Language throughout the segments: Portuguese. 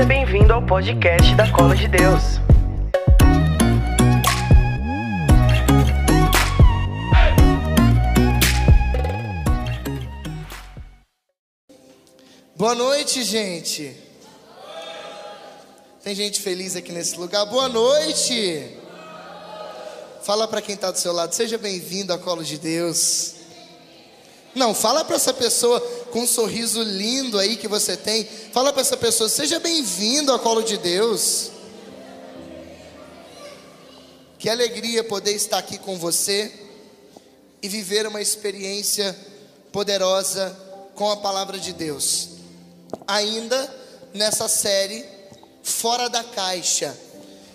Seja bem-vindo ao podcast da Cola de Deus. Boa noite, gente. Tem gente feliz aqui nesse lugar. Boa noite. Fala para quem está do seu lado, seja bem-vindo à Colo de Deus. Não, fala para essa pessoa com um sorriso lindo aí que você tem. Fala para essa pessoa, seja bem-vindo à Colo de Deus. Que alegria poder estar aqui com você e viver uma experiência poderosa com a palavra de Deus. Ainda nessa série Fora da Caixa.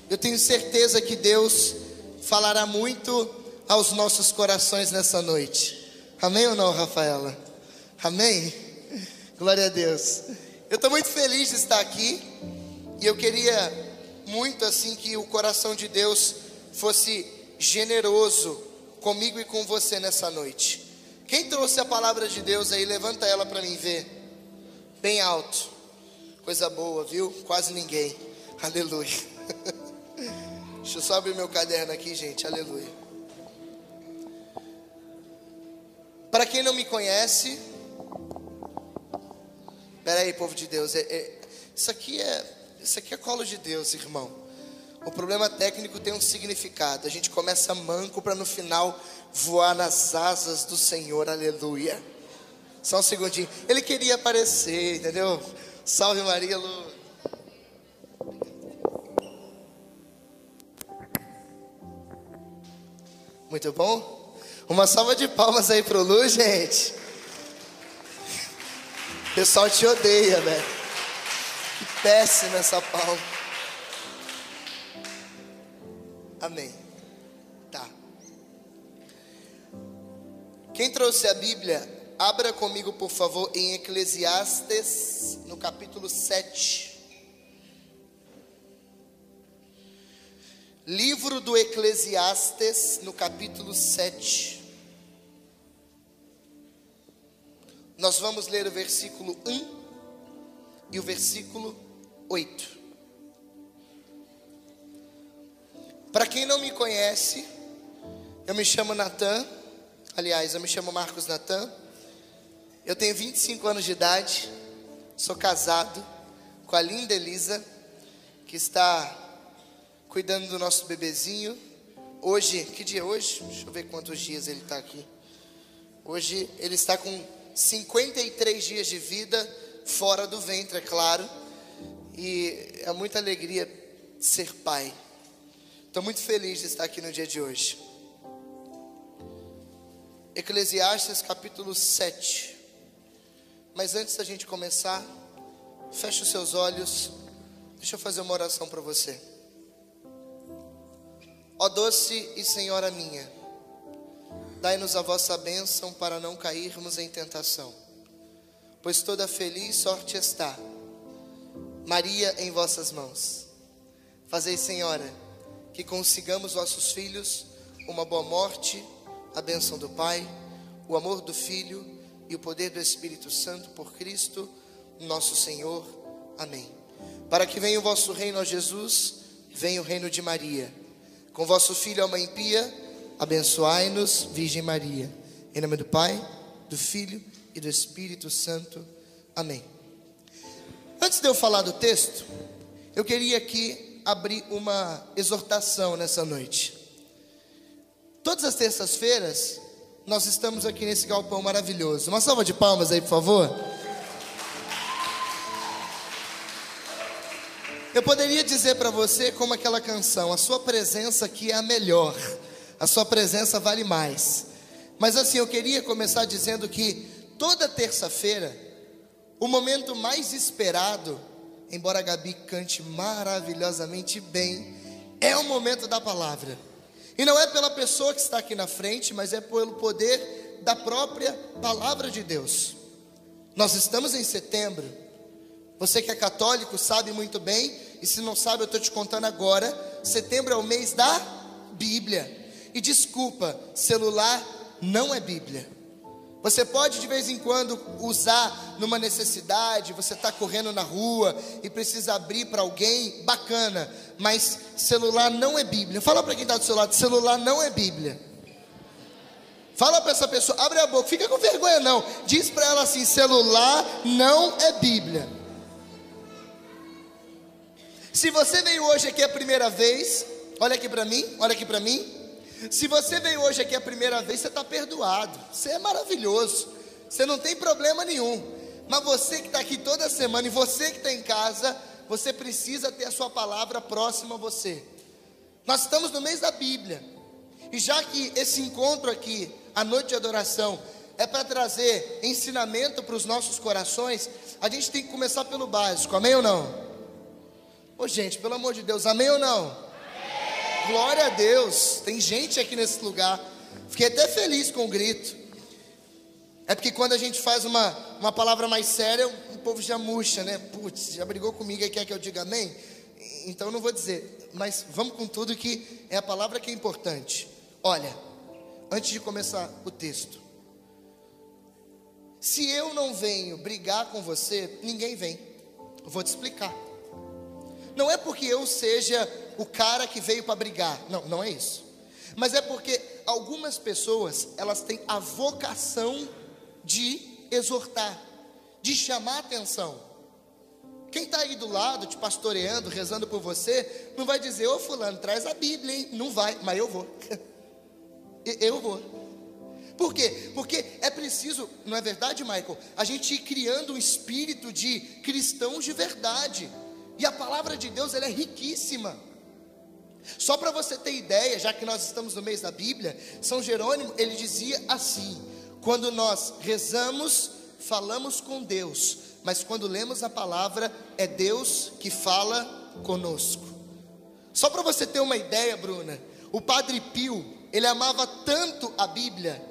Eu tenho certeza que Deus falará muito aos nossos corações nessa noite. Amém ou não, Rafaela? Amém? Glória a Deus. Eu estou muito feliz de estar aqui e eu queria muito assim que o coração de Deus fosse generoso comigo e com você nessa noite. Quem trouxe a palavra de Deus aí, levanta ela para mim ver. Bem alto. Coisa boa, viu? Quase ninguém. Aleluia. Deixa eu só abrir meu caderno aqui, gente. Aleluia. Para quem não me conhece, Pera aí, povo de Deus, é, é, isso aqui é isso aqui é colo de Deus, irmão. O problema técnico tem um significado. A gente começa manco para no final voar nas asas do Senhor. Aleluia. Só um segundinho. Ele queria aparecer, entendeu? Salve Maria, Lu. Muito bom? Uma salva de palmas aí pro Lu, gente. O pessoal te odeia, velho. Que péssima essa palma. Amém. Tá. Quem trouxe a Bíblia, abra comigo, por favor, em Eclesiastes, no capítulo 7. Livro do Eclesiastes, no capítulo 7. Nós vamos ler o versículo 1 e o versículo 8. Para quem não me conhece, eu me chamo Natan. Aliás, eu me chamo Marcos Natan. Eu tenho 25 anos de idade. Sou casado com a linda Elisa, que está cuidando do nosso bebezinho. Hoje, que dia é hoje? Deixa eu ver quantos dias ele está aqui. Hoje ele está com 53 dias de vida fora do ventre, é claro. E é muita alegria ser pai. Estou muito feliz de estar aqui no dia de hoje. Eclesiastes capítulo 7. Mas antes da gente começar, feche os seus olhos. Deixa eu fazer uma oração para você. Ó doce e Senhora minha, dai-nos a vossa bênção para não cairmos em tentação, pois toda feliz sorte está, Maria em vossas mãos. Fazei, Senhora, que consigamos vossos filhos uma boa morte, a bênção do Pai, o amor do Filho e o poder do Espírito Santo por Cristo, nosso Senhor. Amém. Para que venha o vosso reino, ó Jesus, venha o reino de Maria com vosso Filho, a Mãe Pia, abençoai-nos, Virgem Maria. Em nome do Pai, do Filho e do Espírito Santo. Amém. Antes de eu falar do texto, eu queria aqui abrir uma exortação nessa noite. Todas as terças-feiras, nós estamos aqui nesse galpão maravilhoso. Uma salva de palmas aí, por favor. Eu poderia dizer para você, como aquela canção, a sua presença aqui é a melhor, a sua presença vale mais. Mas assim, eu queria começar dizendo que toda terça-feira, o momento mais esperado, embora a Gabi cante maravilhosamente bem, é o momento da palavra. E não é pela pessoa que está aqui na frente, mas é pelo poder da própria palavra de Deus. Nós estamos em setembro. Você que é católico sabe muito bem e se não sabe, eu estou te contando agora. Setembro é o mês da Bíblia. E desculpa, celular não é Bíblia. Você pode de vez em quando usar numa necessidade, você está correndo na rua e precisa abrir para alguém, bacana, mas celular não é Bíblia. Fala para quem está do seu lado: celular não é Bíblia. Fala para essa pessoa, abre a boca, fica com vergonha não. Diz para ela assim: celular não é Bíblia. Se você veio hoje aqui a primeira vez, olha aqui para mim, olha aqui para mim. Se você veio hoje aqui a primeira vez, você está perdoado. Você é maravilhoso. Você não tem problema nenhum. Mas você que está aqui toda semana e você que está em casa, você precisa ter a sua palavra próxima a você. Nós estamos no mês da Bíblia. E já que esse encontro aqui, a noite de adoração, é para trazer ensinamento para os nossos corações, a gente tem que começar pelo básico, amém ou não? Ô gente, pelo amor de Deus, amém ou não? Amém. Glória a Deus, tem gente aqui nesse lugar. Fiquei até feliz com o grito. É porque quando a gente faz uma, uma palavra mais séria, o povo já murcha, né? Putz, já brigou comigo e quer que eu diga amém? Então não vou dizer, mas vamos com tudo que é a palavra que é importante. Olha, antes de começar o texto, se eu não venho brigar com você, ninguém vem. Eu vou te explicar. Não é porque eu seja o cara que veio para brigar. Não, não é isso. Mas é porque algumas pessoas, elas têm a vocação de exortar, de chamar atenção. Quem está aí do lado, te pastoreando, rezando por você, não vai dizer, ô fulano, traz a Bíblia, hein? Não vai, mas eu vou. eu vou. Por quê? Porque é preciso, não é verdade, Michael? A gente ir criando um espírito de cristãos de verdade. E a palavra de Deus ela é riquíssima. Só para você ter ideia, já que nós estamos no mês da Bíblia, São Jerônimo ele dizia assim: quando nós rezamos, falamos com Deus, mas quando lemos a palavra, é Deus que fala conosco. Só para você ter uma ideia, Bruna, o Padre Pio, ele amava tanto a Bíblia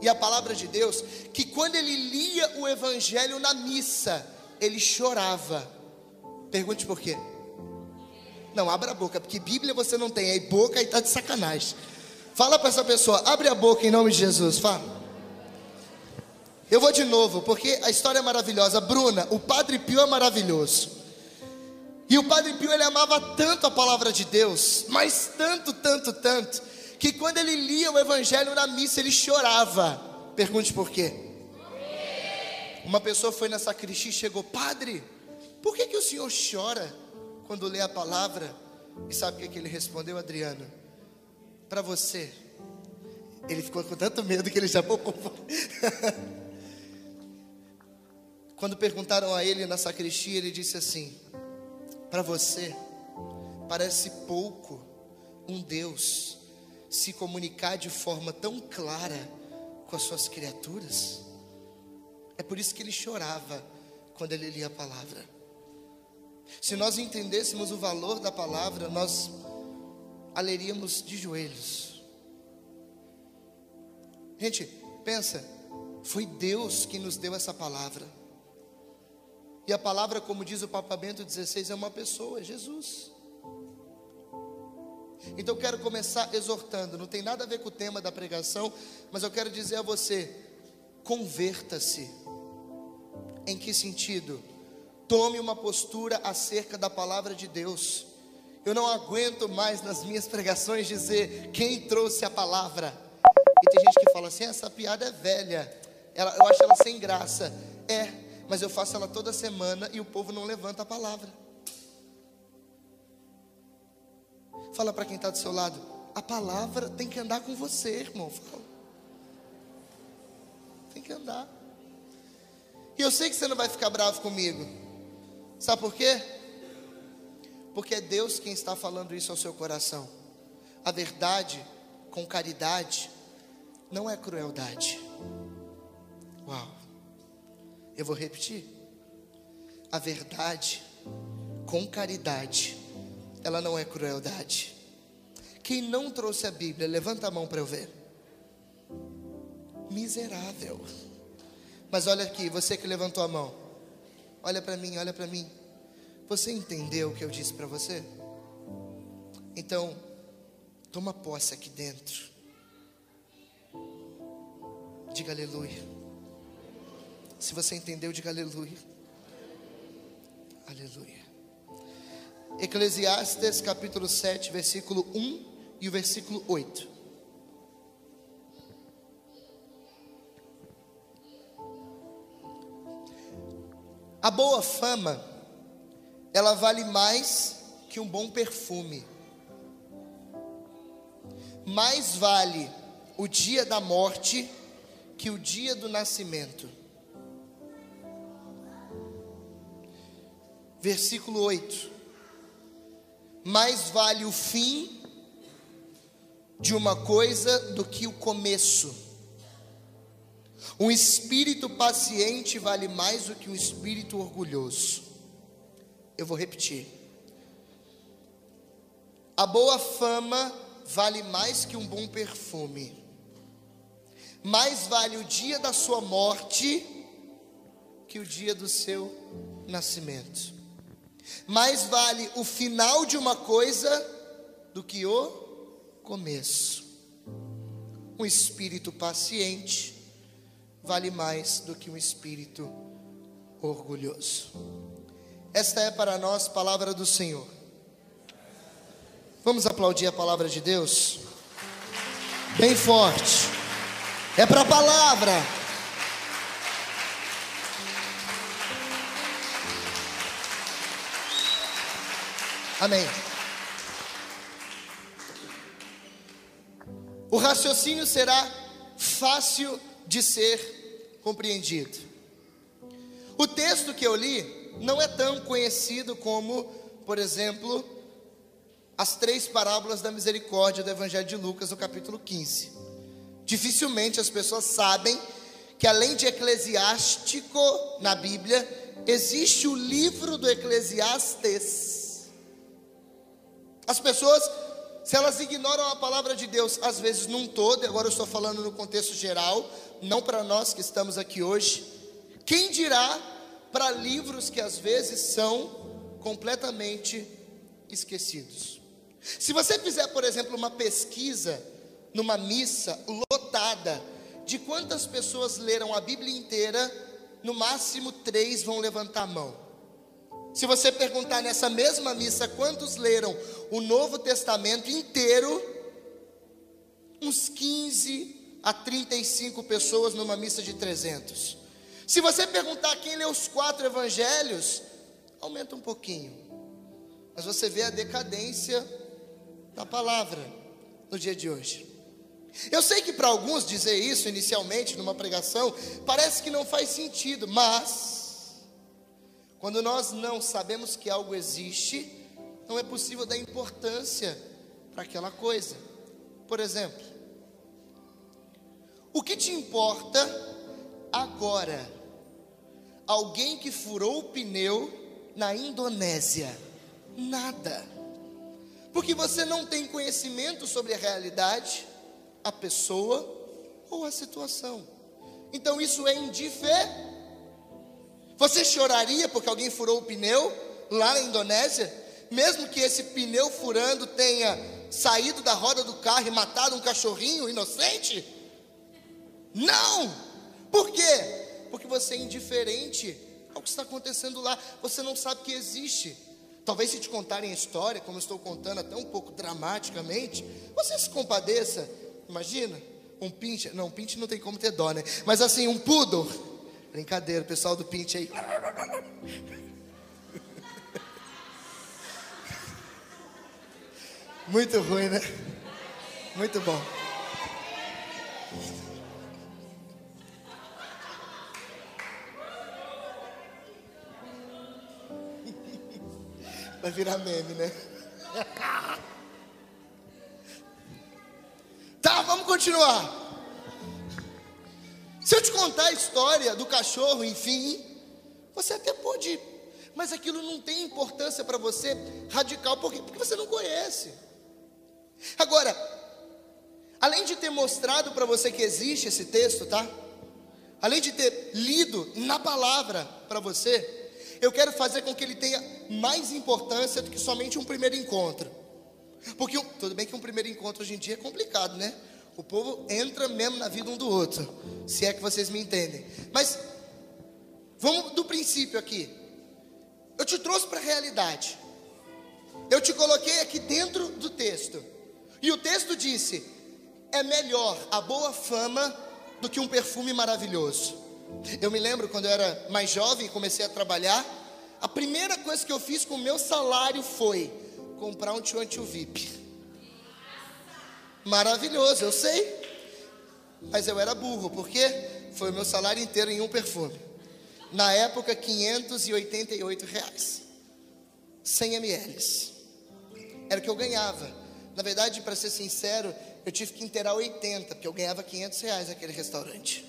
e a palavra de Deus, que quando ele lia o Evangelho na missa, ele chorava Pergunte por quê. Não, abra a boca, porque Bíblia você não tem, aí boca e está de sacanagem. Fala para essa pessoa, abre a boca em nome de Jesus, fala. Eu vou de novo, porque a história é maravilhosa. Bruna, o Padre Pio é maravilhoso. E o Padre Pio ele amava tanto a palavra de Deus, mas tanto, tanto, tanto, que quando ele lia o Evangelho na missa ele chorava. Pergunte por quê. Uma pessoa foi na sacristia e chegou, Padre, por que, que o senhor chora quando lê a palavra? E sabe o que, que ele respondeu, Adriano? Para você. Ele ficou com tanto medo que ele já Quando perguntaram a ele na sacristia, ele disse assim: Para você, parece pouco um Deus se comunicar de forma tão clara com as suas criaturas. É por isso que ele chorava quando ele lia a palavra. Se nós entendêssemos o valor da palavra, nós aleríamos de joelhos. Gente, pensa, foi Deus que nos deu essa palavra. E a palavra, como diz o Papa Bento XVI, é uma pessoa, é Jesus. Então eu quero começar exortando, não tem nada a ver com o tema da pregação, mas eu quero dizer a você: converta-se. Em que sentido? Tome uma postura acerca da palavra de Deus. Eu não aguento mais nas minhas pregações dizer quem trouxe a palavra. E tem gente que fala assim: essa piada é velha, ela, eu acho ela sem graça. É, mas eu faço ela toda semana e o povo não levanta a palavra. Fala para quem está do seu lado: a palavra tem que andar com você, irmão. Fala. Tem que andar. E eu sei que você não vai ficar bravo comigo. Sabe por quê? Porque é Deus quem está falando isso ao seu coração. A verdade com caridade não é crueldade. Uau. Eu vou repetir. A verdade com caridade, ela não é crueldade. Quem não trouxe a Bíblia, levanta a mão para eu ver. Miserável. Mas olha aqui, você que levantou a mão. Olha para mim, olha para mim. Você entendeu o que eu disse para você? Então, toma posse aqui dentro. Diga aleluia. Se você entendeu, diga aleluia. Aleluia. Eclesiastes capítulo 7, versículo 1 e o versículo 8. A boa fama, ela vale mais que um bom perfume. Mais vale o dia da morte que o dia do nascimento. Versículo 8. Mais vale o fim de uma coisa do que o começo. Um espírito paciente vale mais do que um espírito orgulhoso. Eu vou repetir. A boa fama vale mais que um bom perfume. Mais vale o dia da sua morte que o dia do seu nascimento. Mais vale o final de uma coisa do que o começo. Um espírito paciente vale mais do que um espírito orgulhoso. Esta é para nós palavra do Senhor. Vamos aplaudir a palavra de Deus? Bem forte. É para a palavra. Amém. O raciocínio será fácil de ser compreendido. O texto que eu li não é tão conhecido como, por exemplo, as três parábolas da misericórdia do Evangelho de Lucas, no capítulo 15. Dificilmente as pessoas sabem que, além de eclesiástico na Bíblia, existe o livro do Eclesiastes. As pessoas, se elas ignoram a palavra de Deus, às vezes num todo, agora eu estou falando no contexto geral, não para nós que estamos aqui hoje, quem dirá para livros que às vezes são completamente esquecidos? Se você fizer, por exemplo, uma pesquisa numa missa lotada, de quantas pessoas leram a Bíblia inteira, no máximo três vão levantar a mão. Se você perguntar nessa mesma missa quantos leram o Novo Testamento inteiro, uns 15 a 35 pessoas numa missa de 300. Se você perguntar quem leu os quatro evangelhos, aumenta um pouquinho. Mas você vê a decadência da palavra no dia de hoje. Eu sei que para alguns dizer isso inicialmente numa pregação parece que não faz sentido, mas quando nós não sabemos que algo existe, não é possível dar importância para aquela coisa. Por exemplo, o que te importa agora? Alguém que furou o pneu na Indonésia? Nada porque você não tem conhecimento sobre a realidade, a pessoa ou a situação. Então isso é indiferente. Você choraria porque alguém furou o pneu lá na Indonésia, mesmo que esse pneu furando tenha saído da roda do carro e matado um cachorrinho inocente? Não! Por quê? Porque você é indiferente ao que está acontecendo lá, você não sabe que existe. Talvez se te contarem a história, como estou contando até um pouco dramaticamente, você se compadeça. Imagina, um pinte, não, um pinte não tem como ter dó, né? Mas assim, um poodle. Brincadeira, o pessoal do pinte aí. Muito ruim, né? Muito bom. Vai virar meme, né? Tá, vamos continuar. Se eu te contar a história do cachorro, enfim, você até pode, mas aquilo não tem importância para você radical, por quê? Porque você não conhece. Agora, além de ter mostrado para você que existe esse texto, tá? Além de ter lido na palavra para você, eu quero fazer com que ele tenha mais importância do que somente um primeiro encontro. Porque tudo bem que um primeiro encontro hoje em dia é complicado, né? O povo entra mesmo na vida um do outro, se é que vocês me entendem. Mas Vamos do princípio aqui. Eu te trouxe para a realidade. Eu te coloquei aqui dentro do texto. E o texto disse: é melhor a boa fama do que um perfume maravilhoso. Eu me lembro quando eu era mais jovem, comecei a trabalhar, a primeira coisa que eu fiz com o meu salário foi comprar um tio tio VIP. Maravilhoso, eu sei. Mas eu era burro, porque foi o meu salário inteiro em um perfume. Na época, 588 reais. 100 ml. Era o que eu ganhava. Na verdade, para ser sincero, eu tive que inteirar 80, porque eu ganhava 500 reais naquele restaurante.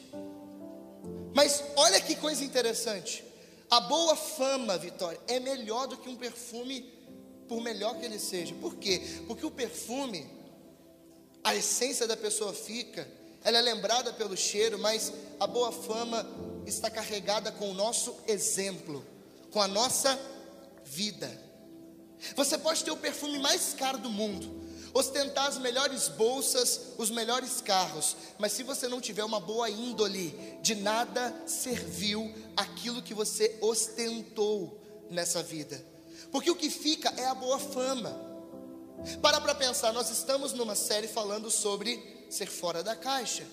Mas olha que coisa interessante. A boa fama, Vitória, é melhor do que um perfume, por melhor que ele seja. Por quê? Porque o perfume, a essência da pessoa fica, ela é lembrada pelo cheiro, mas a boa fama está carregada com o nosso exemplo, com a nossa vida. Você pode ter o perfume mais caro do mundo, ostentar as melhores bolsas, os melhores carros, mas se você não tiver uma boa índole, de nada serviu aquilo que você ostentou nessa vida, porque o que fica é a boa fama. Para para pensar, nós estamos numa série falando sobre ser fora da caixa.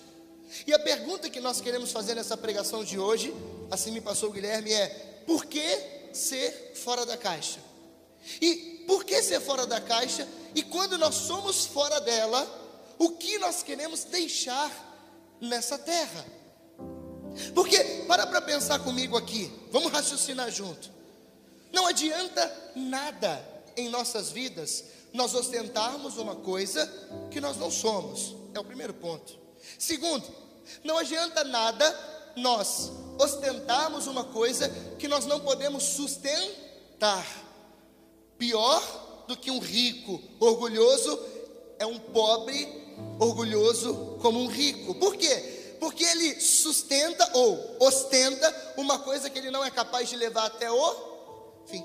E a pergunta que nós queremos fazer nessa pregação de hoje, assim me passou o Guilherme, é: por que ser fora da caixa? E por que ser fora da caixa e quando nós somos fora dela, o que nós queremos deixar nessa terra? Porque, para para pensar comigo aqui, vamos raciocinar junto. Não adianta nada em nossas vidas nós ostentarmos uma coisa que nós não somos, é o primeiro ponto. Segundo, não adianta nada nós ostentarmos uma coisa que nós não podemos sustentar. Pior do que um rico orgulhoso é um pobre orgulhoso como um rico. Por quê? Porque ele sustenta ou ostenta uma coisa que ele não é capaz de levar até o fim.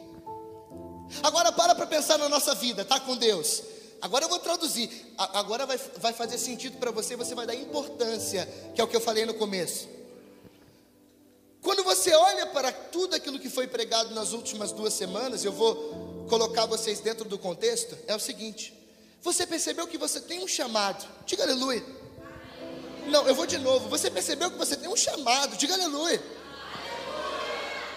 Agora para para pensar na nossa vida, tá com Deus. Agora eu vou traduzir. Agora vai, vai fazer sentido para você, você vai dar importância, que é o que eu falei no começo. Quando você olha para tudo aquilo que foi pregado nas últimas duas semanas, eu vou colocar vocês dentro do contexto é o seguinte: você percebeu que você tem um chamado, diga aleluia. Não, eu vou de novo. Você percebeu que você tem um chamado, diga aleluia.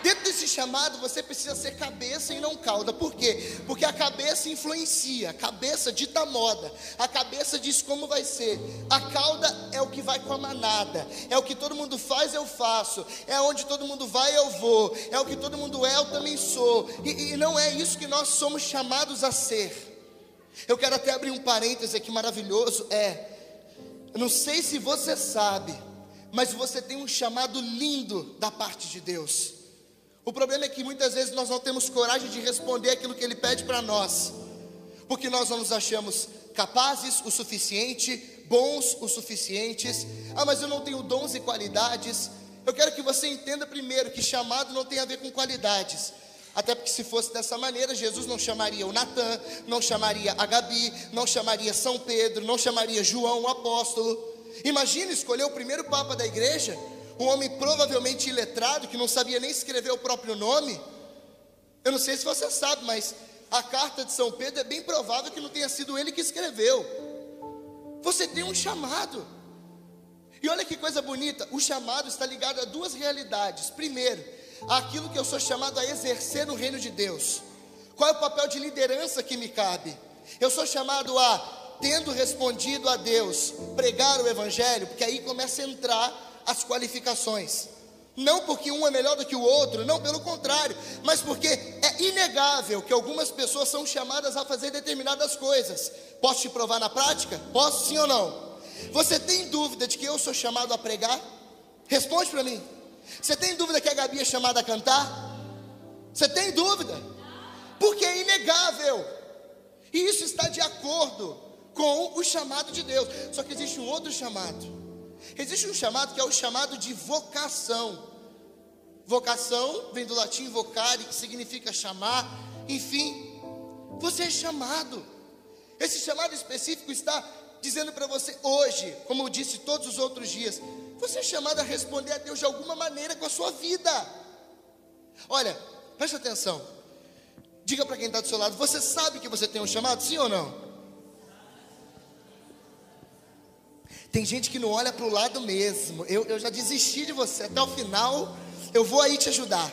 Dentro desse chamado você precisa ser cabeça e não cauda. Por quê? Porque a cabeça influencia, a cabeça dita moda, a cabeça diz como vai ser. A cauda é o que vai com a manada, é o que todo mundo faz, eu faço, é onde todo mundo vai, eu vou, é o que todo mundo é, eu também sou. E, e não é isso que nós somos chamados a ser. Eu quero até abrir um parêntese aqui maravilhoso. É, não sei se você sabe, mas você tem um chamado lindo da parte de Deus. O problema é que muitas vezes nós não temos coragem de responder aquilo que Ele pede para nós, porque nós não nos achamos capazes o suficiente, bons o suficientes. Ah, mas eu não tenho dons e qualidades. Eu quero que você entenda primeiro que chamado não tem a ver com qualidades. Até porque se fosse dessa maneira, Jesus não chamaria o Natan, não chamaria a Gabi, não chamaria São Pedro, não chamaria João, o apóstolo. Imagina escolher o primeiro papa da igreja um homem provavelmente iletrado, que não sabia nem escrever o próprio nome. Eu não sei se você sabe, mas a carta de São Pedro é bem provável que não tenha sido ele que escreveu. Você tem um chamado. E olha que coisa bonita, o chamado está ligado a duas realidades. Primeiro, aquilo que eu sou chamado a exercer no reino de Deus. Qual é o papel de liderança que me cabe? Eu sou chamado a, tendo respondido a Deus, pregar o evangelho, porque aí começa a entrar as qualificações. Não porque um é melhor do que o outro, não, pelo contrário, mas porque é inegável que algumas pessoas são chamadas a fazer determinadas coisas. Posso te provar na prática? Posso sim ou não? Você tem dúvida de que eu sou chamado a pregar? Responde para mim. Você tem dúvida que a Gabi é chamada a cantar? Você tem dúvida? Porque é inegável. E isso está de acordo com o chamado de Deus. Só que existe um outro chamado Existe um chamado que é o chamado de vocação. Vocação vem do latim vocare, que significa chamar. Enfim, você é chamado. Esse chamado específico está dizendo para você hoje, como eu disse todos os outros dias, você é chamado a responder a Deus de alguma maneira com a sua vida. Olha, preste atenção. Diga para quem está do seu lado: você sabe que você tem um chamado, sim ou não? Tem gente que não olha para o lado mesmo. Eu, eu já desisti de você. Até o final, eu vou aí te ajudar.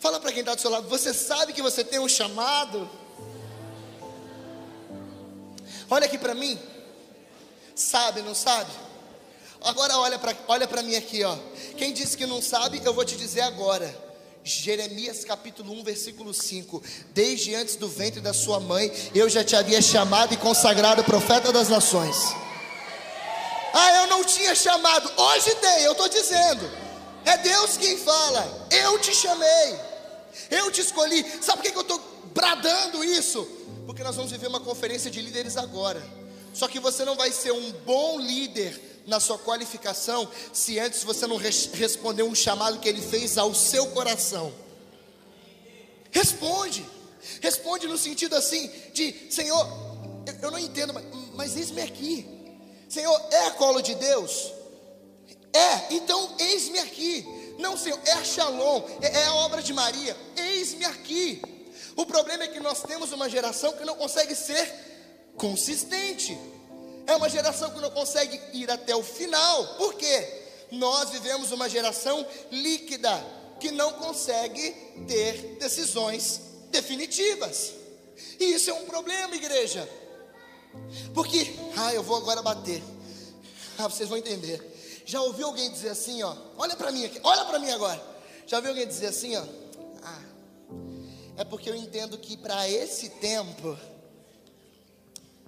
Fala para quem está do seu lado: você sabe que você tem um chamado? Olha aqui para mim. Sabe, não sabe? Agora olha para olha mim aqui, ó. Quem disse que não sabe, eu vou te dizer agora. Jeremias capítulo 1, versículo 5: Desde antes do ventre da sua mãe, eu já te havia chamado e consagrado profeta das nações. Ah, eu não tinha chamado, hoje tem, eu estou dizendo. É Deus quem fala, eu te chamei, eu te escolhi. Sabe por que eu estou bradando isso? Porque nós vamos viver uma conferência de líderes agora. Só que você não vai ser um bom líder na sua qualificação se antes você não res um chamado que ele fez ao seu coração. Responde, responde no sentido assim de Senhor, eu, eu não entendo, mas, mas eis-me aqui. Senhor, é colo de Deus? É, então eis-me aqui. Não, Senhor, é Shalom, é, é a obra de Maria, eis-me aqui. O problema é que nós temos uma geração que não consegue ser consistente. É uma geração que não consegue ir até o final. Por quê? Nós vivemos uma geração líquida que não consegue ter decisões definitivas. E isso é um problema, igreja. Porque, ah, eu vou agora bater. Ah, vocês vão entender. Já ouviu alguém dizer assim, ó? Olha para mim aqui, olha para mim agora. Já ouviu alguém dizer assim, ó? Ah, é porque eu entendo que para esse tempo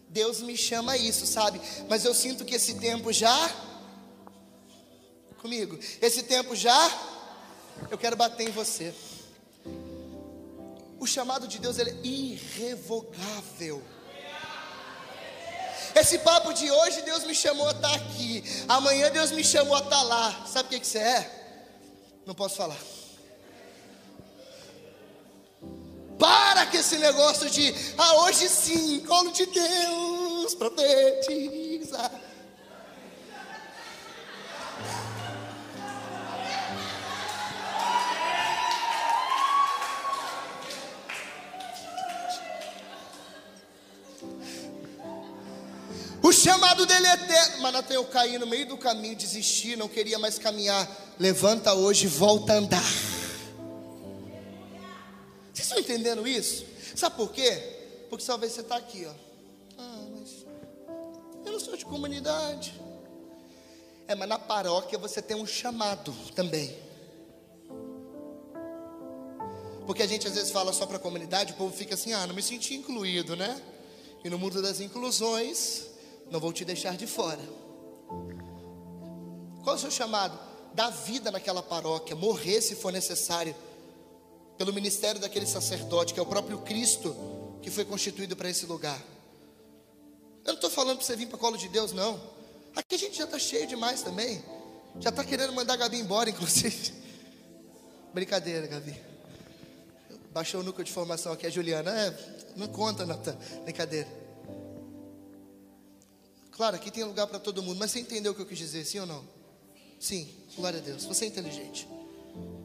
Deus me chama a isso, sabe? Mas eu sinto que esse tempo já comigo. Esse tempo já eu quero bater em você. O chamado de Deus é irrevogável. Esse papo de hoje Deus me chamou a estar aqui. Amanhã Deus me chamou a estar lá. Sabe o que, que você é? Não posso falar. Para com esse negócio de, ah, hoje sim, colo de Deus, profetiza. Chamado dele é eterno. Mas até eu caí no meio do caminho, desisti, não queria mais caminhar. Levanta hoje, volta a andar estão entendendo isso? Sabe por quê? Porque talvez você está aqui, ó. Ah, mas eu não sou de comunidade. É, mas na paróquia você tem um chamado também. Porque a gente às vezes fala só para a comunidade, o povo fica assim, ah, não me senti incluído, né? E no mundo das inclusões, não vou te deixar de fora. Qual é o seu chamado? Dar vida naquela paróquia, morrer se for necessário pelo ministério daquele sacerdote, que é o próprio Cristo, que foi constituído para esse lugar. Eu não estou falando para você vir para o colo de Deus, não. Aqui a gente já está cheio demais também. Já está querendo mandar a Gabi embora, inclusive. Brincadeira, Gabi. Baixou o núcleo de formação aqui, a Juliana. É, não conta, Natan. Brincadeira. Claro, aqui tem lugar para todo mundo, mas você entendeu o que eu quis dizer, sim ou não? Sim, glória a Deus. Você é inteligente.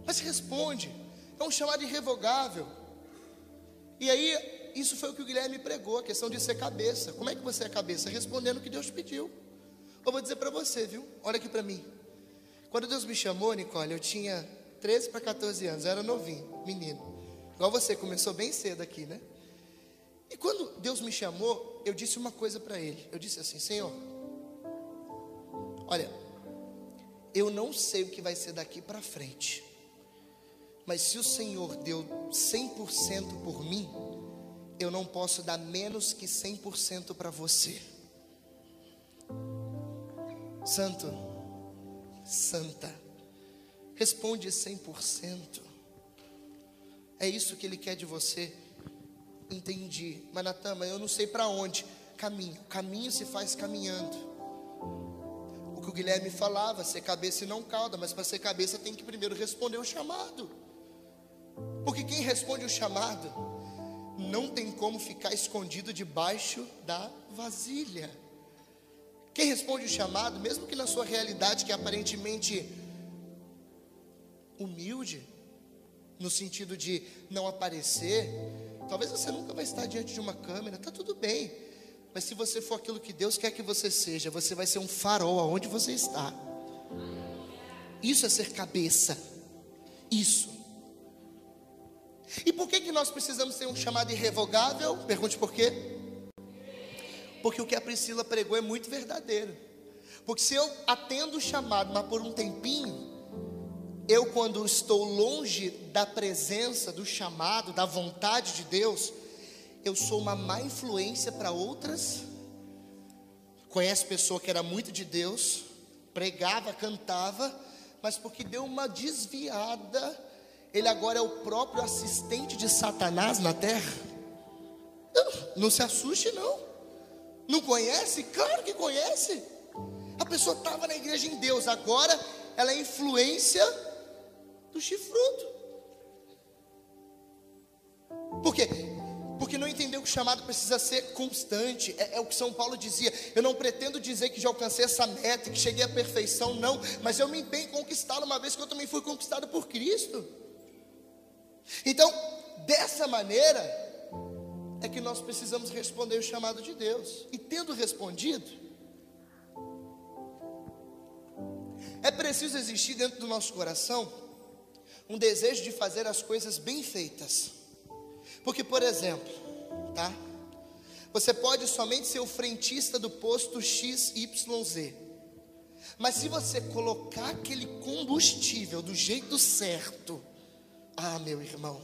Mas responde. É um chamado irrevogável. E aí, isso foi o que o Guilherme pregou, a questão de ser cabeça. Como é que você é cabeça? Respondendo o que Deus pediu. Eu vou dizer para você, viu? Olha aqui para mim. Quando Deus me chamou, Nicole, eu tinha 13 para 14 anos, eu era novinho, menino. Igual você, começou bem cedo aqui, né? E quando Deus me chamou, eu disse uma coisa para ele. Eu disse assim: Senhor, olha, eu não sei o que vai ser daqui para frente. Mas se o Senhor deu 100% por mim, eu não posso dar menos que 100% para você. Santo, santa, responde 100%. É isso que ele quer de você. Entendi. Mas Natan, eu não sei para onde. Caminho. Caminho se faz caminhando. O que o Guilherme falava, ser cabeça e não cauda, mas para ser cabeça tem que primeiro responder o chamado. Porque quem responde o chamado não tem como ficar escondido debaixo da vasilha. Quem responde o chamado, mesmo que na sua realidade que é aparentemente humilde, no sentido de não aparecer, talvez você nunca vai estar diante de uma câmera, tá tudo bem. Mas se você for aquilo que Deus quer que você seja, você vai ser um farol aonde você está. Isso é ser cabeça. Isso. E por que, que nós precisamos ter um chamado irrevogável? Pergunte por quê? Porque o que a Priscila pregou é muito verdadeiro. Porque se eu atendo o chamado, mas por um tempinho, eu, quando estou longe da presença, do chamado, da vontade de Deus, eu sou uma má influência para outras. Conhece pessoa que era muito de Deus, pregava, cantava, mas porque deu uma desviada, ele agora é o próprio assistente de Satanás na terra. Não, não se assuste, não. Não conhece? Claro que conhece. A pessoa estava na igreja em Deus, agora ela é influência do chifrudo. Por quê? Porque não entendeu que o chamado precisa ser constante. É, é, o que São Paulo dizia. Eu não pretendo dizer que já alcancei essa meta, que cheguei à perfeição, não. Mas eu me empenho em conquistá-la, uma vez que eu também fui conquistado por Cristo. Então, dessa maneira, é que nós precisamos responder o chamado de Deus. E tendo respondido, é preciso existir dentro do nosso coração um desejo de fazer as coisas bem feitas. Porque, por exemplo, tá? Você pode somente ser o frentista do posto XYZ. Mas se você colocar aquele combustível do jeito certo, ah, meu irmão,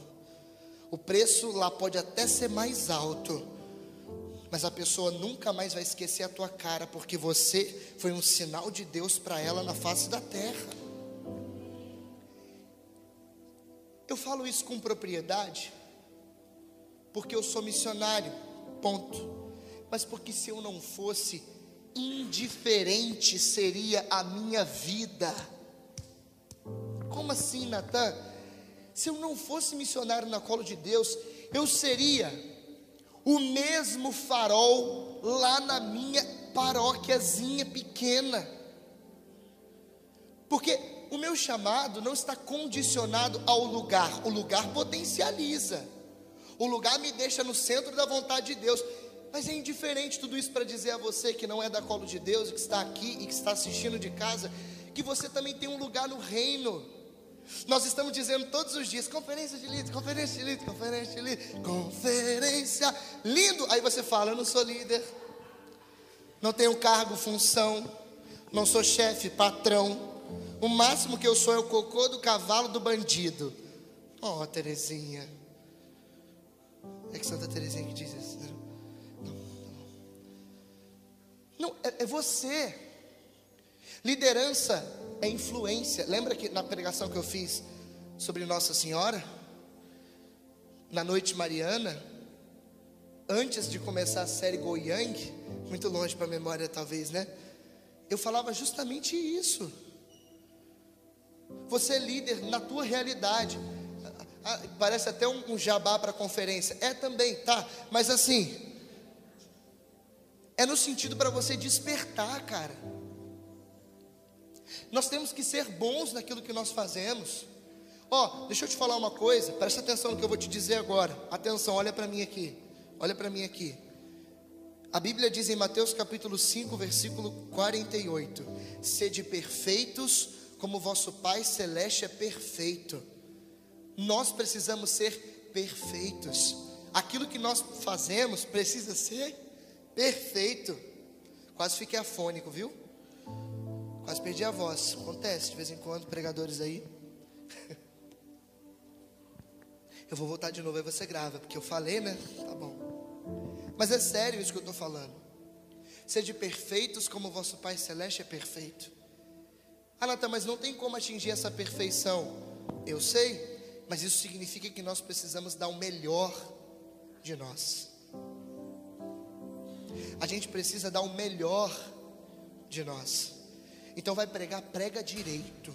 o preço lá pode até ser mais alto, mas a pessoa nunca mais vai esquecer a tua cara, porque você foi um sinal de Deus para ela na face da terra. Eu falo isso com propriedade, porque eu sou missionário, ponto. Mas porque se eu não fosse, indiferente seria a minha vida. Como assim, Natan? Se eu não fosse missionário na colo de Deus, eu seria o mesmo farol lá na minha paróquiazinha pequena. Porque o meu chamado não está condicionado ao lugar, o lugar potencializa, o lugar me deixa no centro da vontade de Deus. Mas é indiferente tudo isso para dizer a você que não é da colo de Deus, que está aqui e que está assistindo de casa, que você também tem um lugar no reino. Nós estamos dizendo todos os dias: conferência de líder, conferência de líder, conferência de líder, conferência, lindo. Aí você fala: eu não sou líder, não tenho cargo, função, não sou chefe, patrão, o máximo que eu sou é o cocô do cavalo do bandido. Oh, Terezinha. É que Santa Terezinha que diz isso. Né? Não, não. não é, é você. Liderança é influência. Lembra que na pregação que eu fiz sobre Nossa Senhora? Na noite mariana? Antes de começar a série Goiang, muito longe para a memória talvez, né? Eu falava justamente isso. Você é líder na tua realidade. Ah, ah, parece até um, jabá para conferência. É também, tá? Mas assim, é no sentido para você despertar, cara. Nós temos que ser bons naquilo que nós fazemos. Ó, oh, deixa eu te falar uma coisa, presta atenção no que eu vou te dizer agora. Atenção, olha para mim aqui. Olha para mim aqui. A Bíblia diz em Mateus capítulo 5, versículo 48: Sede perfeitos, como vosso Pai Celeste é perfeito. Nós precisamos ser perfeitos. Aquilo que nós fazemos precisa ser perfeito. Quase fiquei afônico, viu? Quase perdi a voz. Acontece de vez em quando, pregadores aí. Eu vou voltar de novo, aí você grava, porque eu falei, né? Tá bom. Mas é sério isso que eu estou falando. Sede perfeitos como vosso Pai Celeste é perfeito. Ah, Natan, mas não tem como atingir essa perfeição. Eu sei, mas isso significa que nós precisamos dar o melhor de nós. A gente precisa dar o melhor de nós. Então vai pregar, prega direito.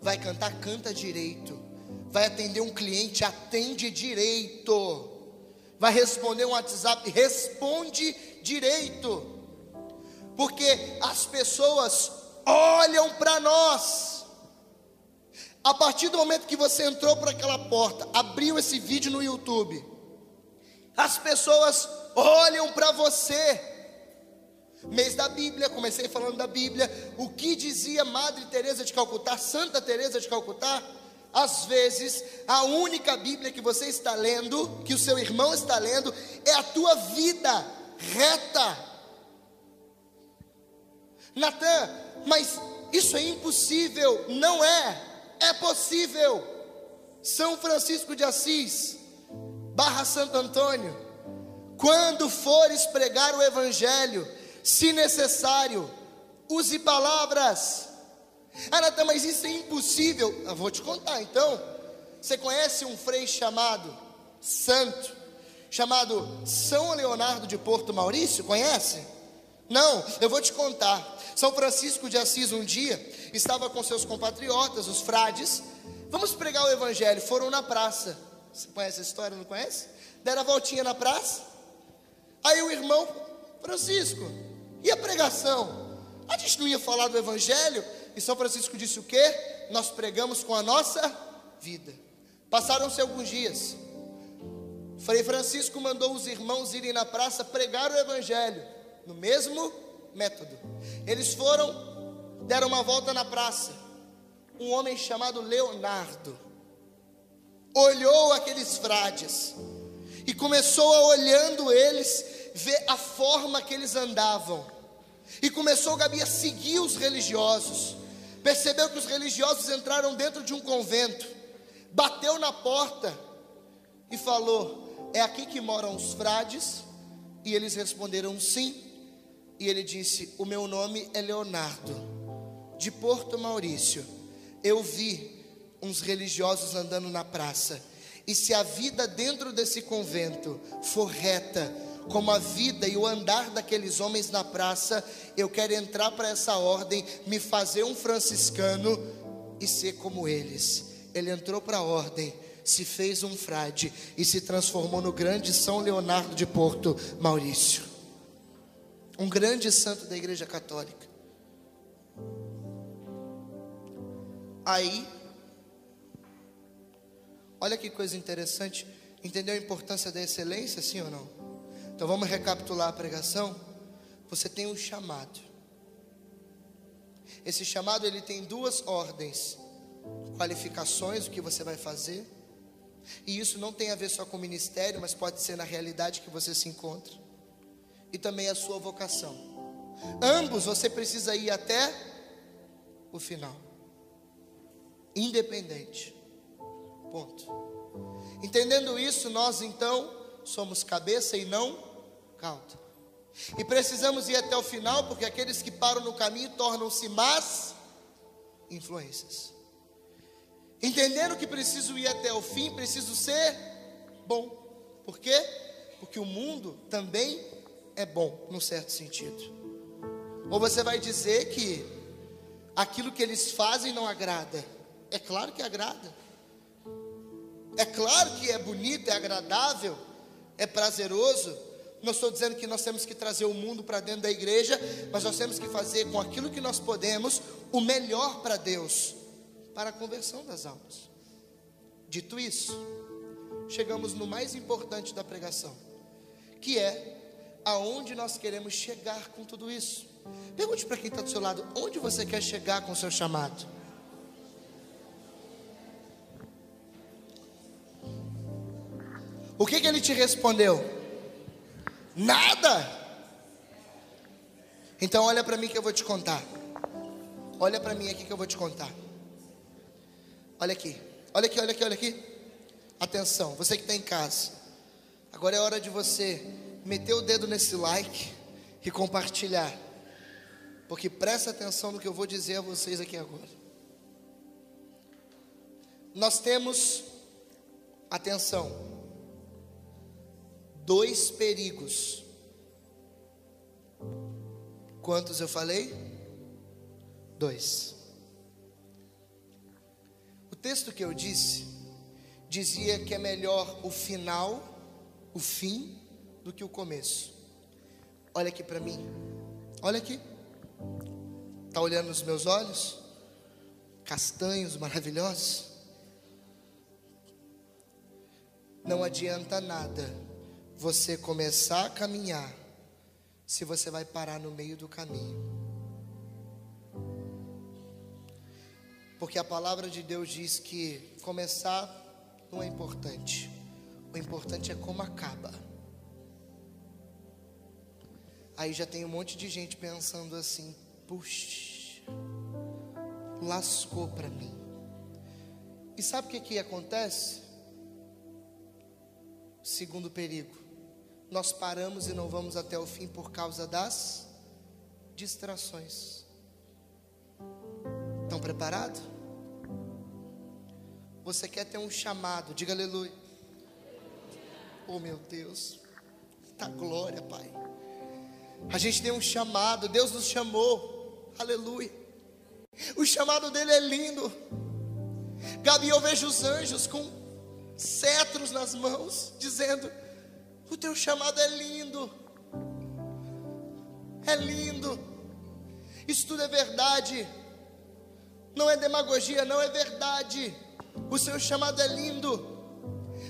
Vai cantar, canta direito. Vai atender um cliente, atende direito. Vai responder um WhatsApp, responde direito. Porque as pessoas olham para nós. A partir do momento que você entrou por aquela porta, abriu esse vídeo no YouTube, as pessoas olham para você. Mês da Bíblia, comecei falando da Bíblia, o que dizia Madre Teresa de Calcutá, Santa Teresa de Calcutá, às vezes, a única Bíblia que você está lendo, que o seu irmão está lendo, é a tua vida reta. Natan, mas isso é impossível. Não é, é possível. São Francisco de Assis, Barra Santo Antônio, quando fores pregar o Evangelho, se necessário, use palavras ah, Natan, mas isso é impossível. Eu vou te contar então. Você conhece um frei chamado Santo, chamado São Leonardo de Porto Maurício? Conhece? Não, eu vou te contar. São Francisco de Assis um dia estava com seus compatriotas, os frades. Vamos pregar o evangelho. Foram na praça. Você conhece a história, não conhece? Deram a voltinha na praça. Aí o irmão Francisco, e a pregação? A gente não ia falar do evangelho? E São Francisco disse o que? Nós pregamos com a nossa vida. Passaram-se alguns dias. Frei Francisco mandou os irmãos irem na praça pregar o evangelho, no mesmo método. Eles foram, deram uma volta na praça. Um homem chamado Leonardo olhou aqueles frades e começou a olhando eles ver a forma que eles andavam. E começou Gabi a seguir os religiosos percebeu que os religiosos entraram dentro de um convento, bateu na porta e falou: É aqui que moram os frades? E eles responderam sim. E ele disse: O meu nome é Leonardo, de Porto Maurício. Eu vi uns religiosos andando na praça. E se a vida dentro desse convento for reta, como a vida e o andar daqueles homens na praça, eu quero entrar para essa ordem, me fazer um franciscano e ser como eles. Ele entrou para a ordem, se fez um frade e se transformou no grande São Leonardo de Porto Maurício, um grande santo da Igreja Católica. Aí, olha que coisa interessante, entendeu a importância da excelência, sim ou não? Então vamos recapitular a pregação. Você tem um chamado. Esse chamado ele tem duas ordens: qualificações, o que você vai fazer. E isso não tem a ver só com o ministério, mas pode ser na realidade que você se encontra. E também a sua vocação. Ambos você precisa ir até o final. Independente. Ponto. Entendendo isso, nós então somos cabeça e não cauda. E precisamos ir até o final, porque aqueles que param no caminho tornam-se más influências. Entendendo que preciso ir até o fim, preciso ser bom. Por quê? Porque o mundo também é bom, num certo sentido. Ou você vai dizer que aquilo que eles fazem não agrada. É claro que agrada. É claro que é bonito, é agradável, é prazeroso não estou dizendo que nós temos que trazer o mundo para dentro da igreja, mas nós temos que fazer com aquilo que nós podemos o melhor para Deus, para a conversão das almas. Dito isso, chegamos no mais importante da pregação, que é aonde nós queremos chegar com tudo isso. Pergunte para quem está do seu lado: onde você quer chegar com o seu chamado? O que, que ele te respondeu? Nada. Então olha para mim que eu vou te contar. Olha para mim aqui que eu vou te contar. Olha aqui. Olha aqui, olha aqui, olha aqui. Atenção, você que está em casa. Agora é hora de você meter o dedo nesse like e compartilhar. Porque presta atenção no que eu vou dizer a vocês aqui agora. Nós temos, atenção, dois perigos. Quantos eu falei? Dois. O texto que eu disse dizia que é melhor o final, o fim, do que o começo. Olha aqui para mim. Olha aqui. Está olhando nos meus olhos? castanhos maravilhosos. Não adianta nada você começar a caminhar se você vai parar no meio do caminho. Porque a palavra de Deus diz que começar não é importante. O importante é como acaba. Aí já tem um monte de gente pensando assim: puxa, lascou para mim. E sabe o que, que acontece? Segundo perigo, nós paramos e não vamos até o fim por causa das distrações. Estão preparados? Você quer ter um chamado, diga aleluia. Oh meu Deus, tá glória, Pai. A gente tem um chamado, Deus nos chamou, aleluia. O chamado dele é lindo. Gabi, eu vejo os anjos com cetros nas mãos, dizendo: O teu chamado é lindo, é lindo. Isso tudo é verdade, não é demagogia, não é verdade. O seu chamado é lindo,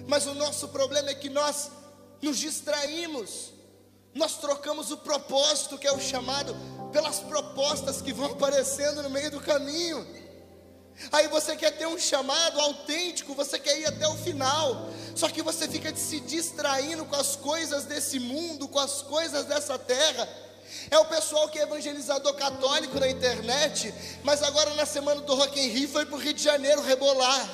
mas o nosso problema é que nós nos distraímos, nós trocamos o propósito, que é o chamado, pelas propostas que vão aparecendo no meio do caminho. Aí você quer ter um chamado autêntico, você quer ir até o final, só que você fica se distraindo com as coisas desse mundo, com as coisas dessa terra. É o pessoal que é evangelizador católico na internet, mas agora na semana do Rock in Rio foi para o Rio de Janeiro rebolar.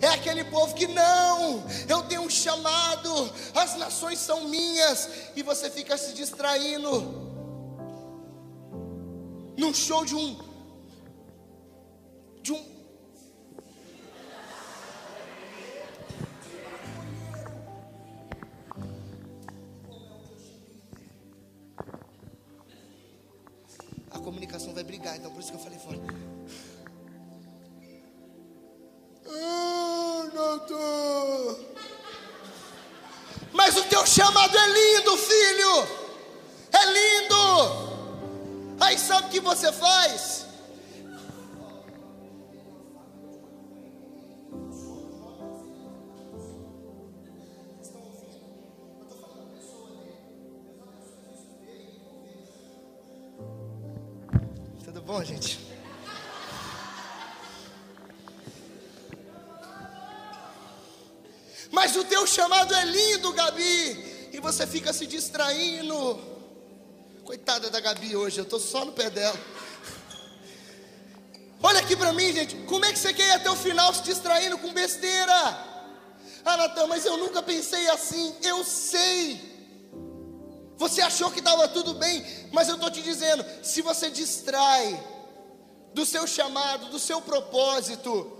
É aquele povo que não, eu tenho um chamado, as nações são minhas, e você fica se distraindo num show de um de um A comunicação vai brigar, então por isso que eu falei fora. Mas o teu chamado é lindo, filho. É lindo. Aí sabe o que você faz? Tudo bom, gente? Mas o teu chamado é lindo, Gabi, e você fica se distraindo. Coitada da Gabi hoje, eu estou só no pé dela. Olha aqui para mim, gente. Como é que você quer ir até o final se distraindo com besteira? Ah, Natan, mas eu nunca pensei assim. Eu sei. Você achou que estava tudo bem, mas eu estou te dizendo: se você distrai do seu chamado, do seu propósito,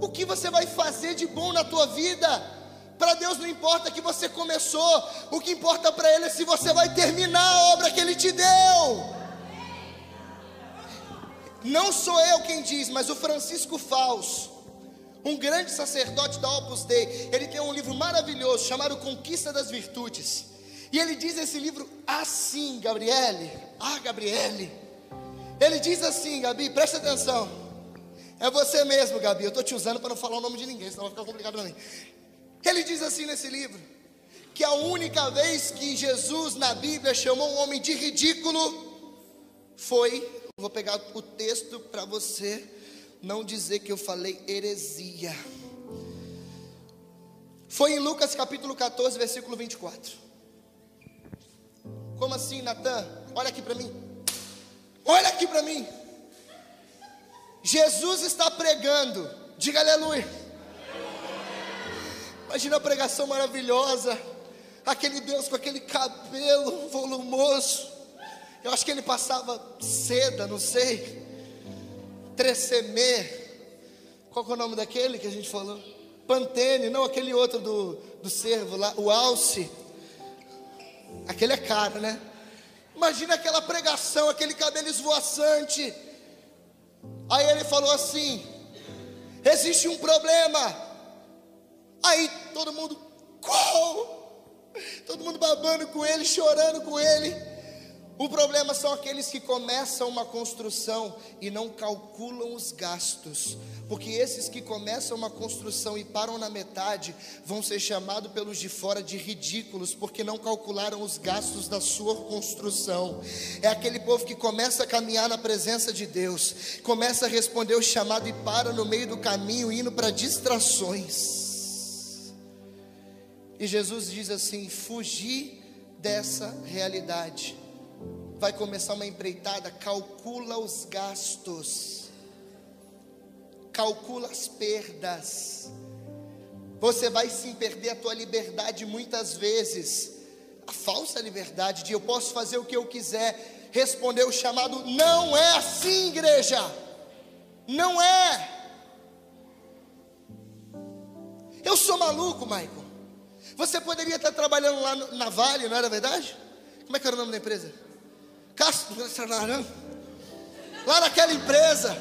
o que você vai fazer de bom na tua vida? Para Deus não importa que você começou, o que importa para Ele é se você vai terminar a obra que Ele te deu. Não sou eu quem diz, mas o Francisco Faus, um grande sacerdote da Opus Dei, ele tem um livro maravilhoso chamado Conquista das Virtudes. E ele diz esse livro assim, Gabriele. Ah, Gabriele. Ele diz assim, Gabi, presta atenção. É você mesmo, Gabi. Eu estou te usando para não falar o nome de ninguém, senão vai ficar complicado para mim. Ele diz assim nesse livro: que a única vez que Jesus na Bíblia chamou um homem de ridículo foi. Vou pegar o texto para você não dizer que eu falei heresia. Foi em Lucas capítulo 14, versículo 24. Como assim, Natan? Olha aqui para mim. Olha aqui para mim. Jesus está pregando. Diga aleluia. Imagina a pregação maravilhosa. Aquele Deus com aquele cabelo volumoso. Eu acho que ele passava seda, não sei. Tressemer. Qual é o nome daquele que a gente falou? Pantene, não aquele outro do, do cervo lá, o alce. Aquele é caro, né? Imagina aquela pregação, aquele cabelo esvoaçante. Aí ele falou assim: existe um problema. Aí todo mundo, qual? Todo mundo babando com ele, chorando com ele. O problema são aqueles que começam uma construção e não calculam os gastos, porque esses que começam uma construção e param na metade vão ser chamados pelos de fora de ridículos, porque não calcularam os gastos da sua construção. É aquele povo que começa a caminhar na presença de Deus, começa a responder o chamado e para no meio do caminho, indo para distrações. E Jesus diz assim: fugir dessa realidade vai começar uma empreitada, calcula os gastos, calcula as perdas. Você vai sim perder a tua liberdade muitas vezes, a falsa liberdade de eu posso fazer o que eu quiser, responder o chamado, não é assim, igreja, não é. Eu sou maluco, Michael. Você poderia estar trabalhando lá na Vale, não era verdade? Como é que era o nome da empresa? lá naquela empresa,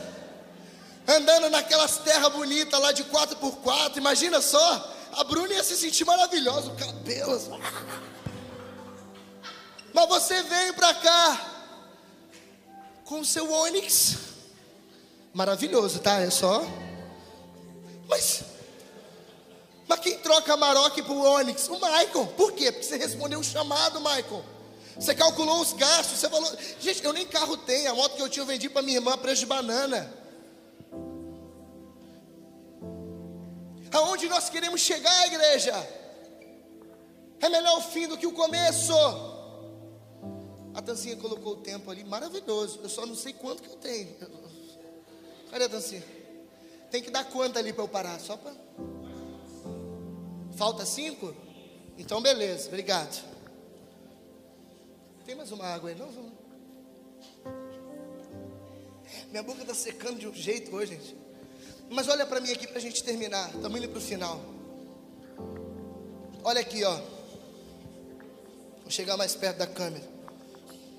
andando naquelas terras bonitas lá de 4x4, imagina só, a Bruna ia se sentir maravilhosa, o cabelo. Assim. Mas você veio para cá com o seu Onix, maravilhoso, tá? É só. Mas, mas quem troca Maroc por Onix? O Michael. Por quê? Porque você respondeu o chamado, Michael. Você calculou os gastos, você falou, gente, eu nem carro tenho, a moto que eu tinha eu vendi para minha irmã preço de banana. Aonde nós queremos chegar, igreja? É melhor o fim do que o começo. A Tancinha colocou o tempo ali, maravilhoso. Eu só não sei quanto que eu tenho. Cadê a Tancinha? Tem que dar quanto ali para eu parar? Só para. Falta cinco? Então, beleza, obrigado. Tem mais uma água aí? Não. Minha boca está secando de um jeito hoje, gente. Mas olha para mim aqui para a gente terminar. Estamos indo para o final. Olha aqui, ó. Vou chegar mais perto da câmera.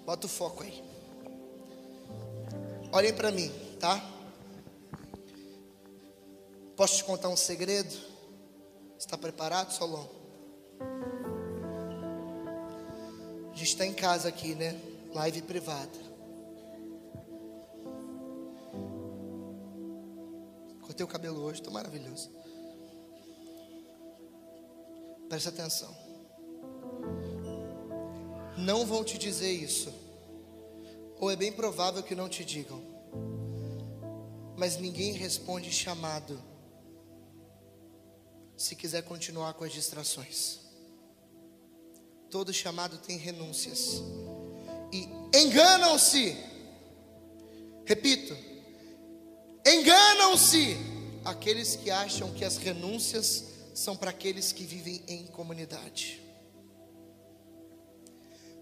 Bota o foco aí. Olhem para mim, tá? Posso te contar um segredo? Está preparado, Solon? A gente está em casa aqui, né? Live privada. Cortei o cabelo hoje, estou maravilhoso. Presta atenção. Não vão te dizer isso. Ou é bem provável que não te digam. Mas ninguém responde chamado. Se quiser continuar com as distrações. Todo chamado tem renúncias. E enganam-se. Repito. Enganam-se aqueles que acham que as renúncias são para aqueles que vivem em comunidade.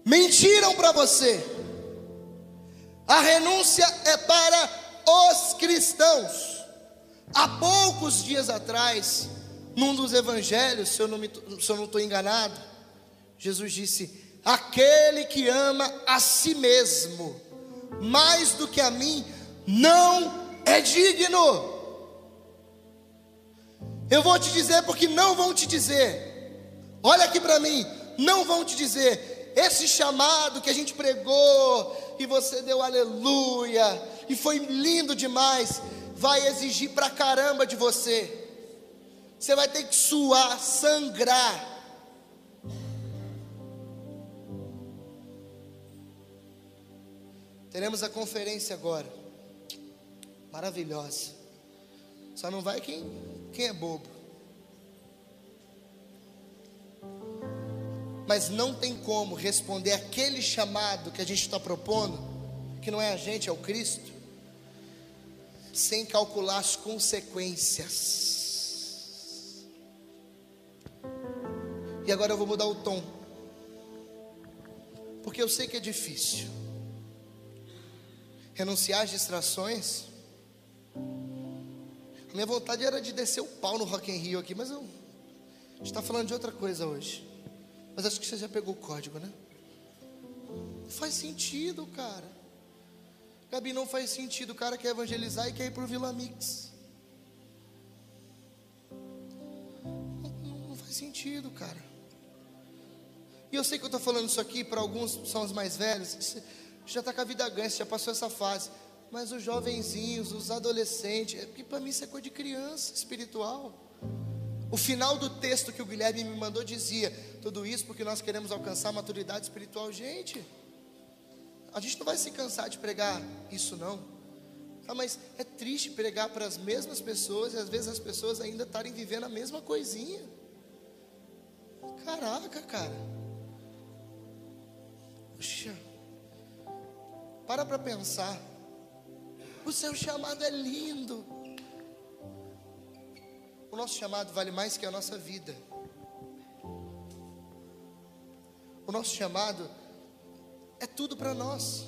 Mentiram para você. A renúncia é para os cristãos. Há poucos dias atrás, num dos evangelhos, se eu não estou enganado, Jesus disse: Aquele que ama a si mesmo, mais do que a mim, não é digno. Eu vou te dizer porque não vão te dizer. Olha aqui para mim, não vão te dizer. Esse chamado que a gente pregou e você deu aleluia e foi lindo demais, vai exigir pra caramba de você. Você vai ter que suar, sangrar Teremos a conferência agora. Maravilhosa. Só não vai quem, quem é bobo. Mas não tem como responder aquele chamado que a gente está propondo, que não é a gente, é o Cristo, sem calcular as consequências. E agora eu vou mudar o tom, porque eu sei que é difícil renunciar às distrações. A minha vontade era de descer o pau no Rock in Rio aqui, mas eu, a gente está falando de outra coisa hoje. Mas acho que você já pegou o código, né? Não faz sentido, cara. Gabi, não faz sentido. O cara quer evangelizar e quer ir para o Vila Mix. Não, não faz sentido, cara. E eu sei que eu estou falando isso aqui para alguns são os mais velhos, já está com a vida ganha, já passou essa fase. Mas os jovenzinhos, os adolescentes, é porque para mim isso é coisa de criança espiritual. O final do texto que o Guilherme me mandou dizia: tudo isso porque nós queremos alcançar maturidade espiritual. Gente, a gente não vai se cansar de pregar isso, não. Ah, mas é triste pregar para as mesmas pessoas e às vezes as pessoas ainda estarem vivendo a mesma coisinha. Caraca, cara. Puxa. Para para pensar. O seu chamado é lindo. O nosso chamado vale mais que a nossa vida. O nosso chamado é tudo para nós.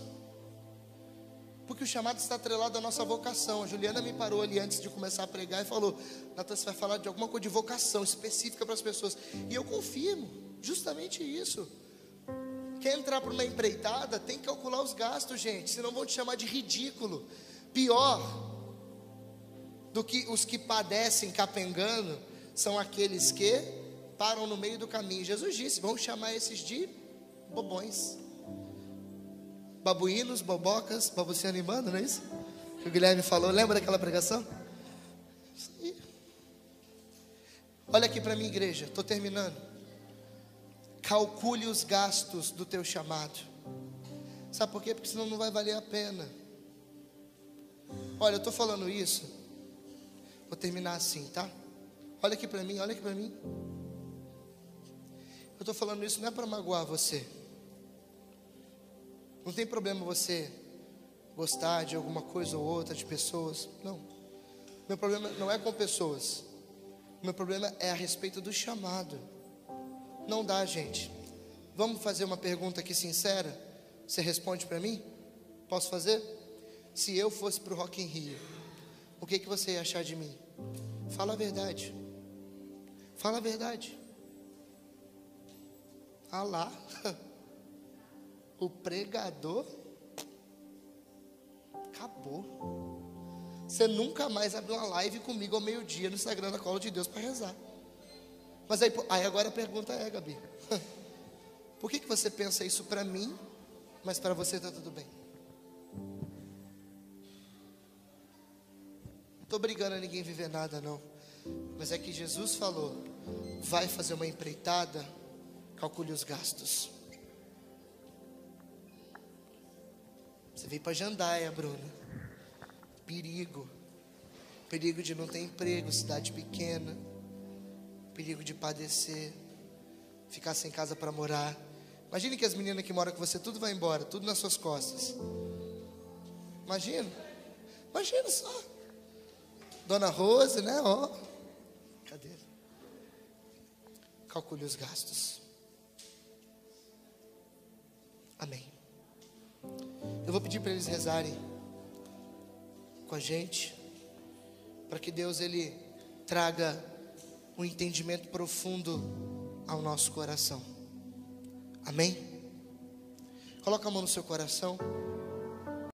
Porque o chamado está atrelado à nossa vocação. A Juliana me parou ali antes de começar a pregar e falou: Natan, você vai falar de alguma coisa de vocação específica para as pessoas. E eu confirmo, justamente isso. Quer entrar para uma empreitada, tem que calcular os gastos, gente, senão vão te chamar de ridículo. Pior do que os que padecem capengando são aqueles que param no meio do caminho. Jesus disse: vamos chamar esses de bobões. Babuínos, bobocas, babucinho animando, não é isso? Que o Guilherme falou, lembra daquela pregação? Olha aqui para mim, igreja, estou terminando calcule os gastos do teu chamado. Sabe por quê? Porque senão não vai valer a pena. Olha, eu estou falando isso. Vou terminar assim, tá? Olha aqui para mim, olha aqui para mim. Eu estou falando isso não é para magoar você. Não tem problema você gostar de alguma coisa ou outra de pessoas. Não. Meu problema não é com pessoas. Meu problema é a respeito do chamado. Não dá, gente. Vamos fazer uma pergunta aqui sincera? Você responde para mim? Posso fazer? Se eu fosse para o Rock in Rio, o que, que você ia achar de mim? Fala a verdade. Fala a verdade. Ah lá, o pregador acabou. Você nunca mais abre uma live comigo ao meio-dia no Instagram da Cola de Deus para rezar. Mas aí, aí agora a pergunta é, Gabi: por que, que você pensa isso para mim, mas para você está tudo bem? Não estou brigando a ninguém viver nada, não. Mas é que Jesus falou: vai fazer uma empreitada, calcule os gastos. Você veio para Jandaia, Bruna. Perigo. Perigo de não ter emprego, cidade pequena perigo de padecer, ficar sem casa para morar. Imagine que as meninas que moram com você, tudo vai embora, tudo nas suas costas. Imagina, imagina só. Dona Rose, né? Ó, cadê? Calcule os gastos. Amém. Eu vou pedir para eles rezarem com a gente, para que Deus ele traga um entendimento profundo ao nosso coração. Amém? Coloca a mão no seu coração.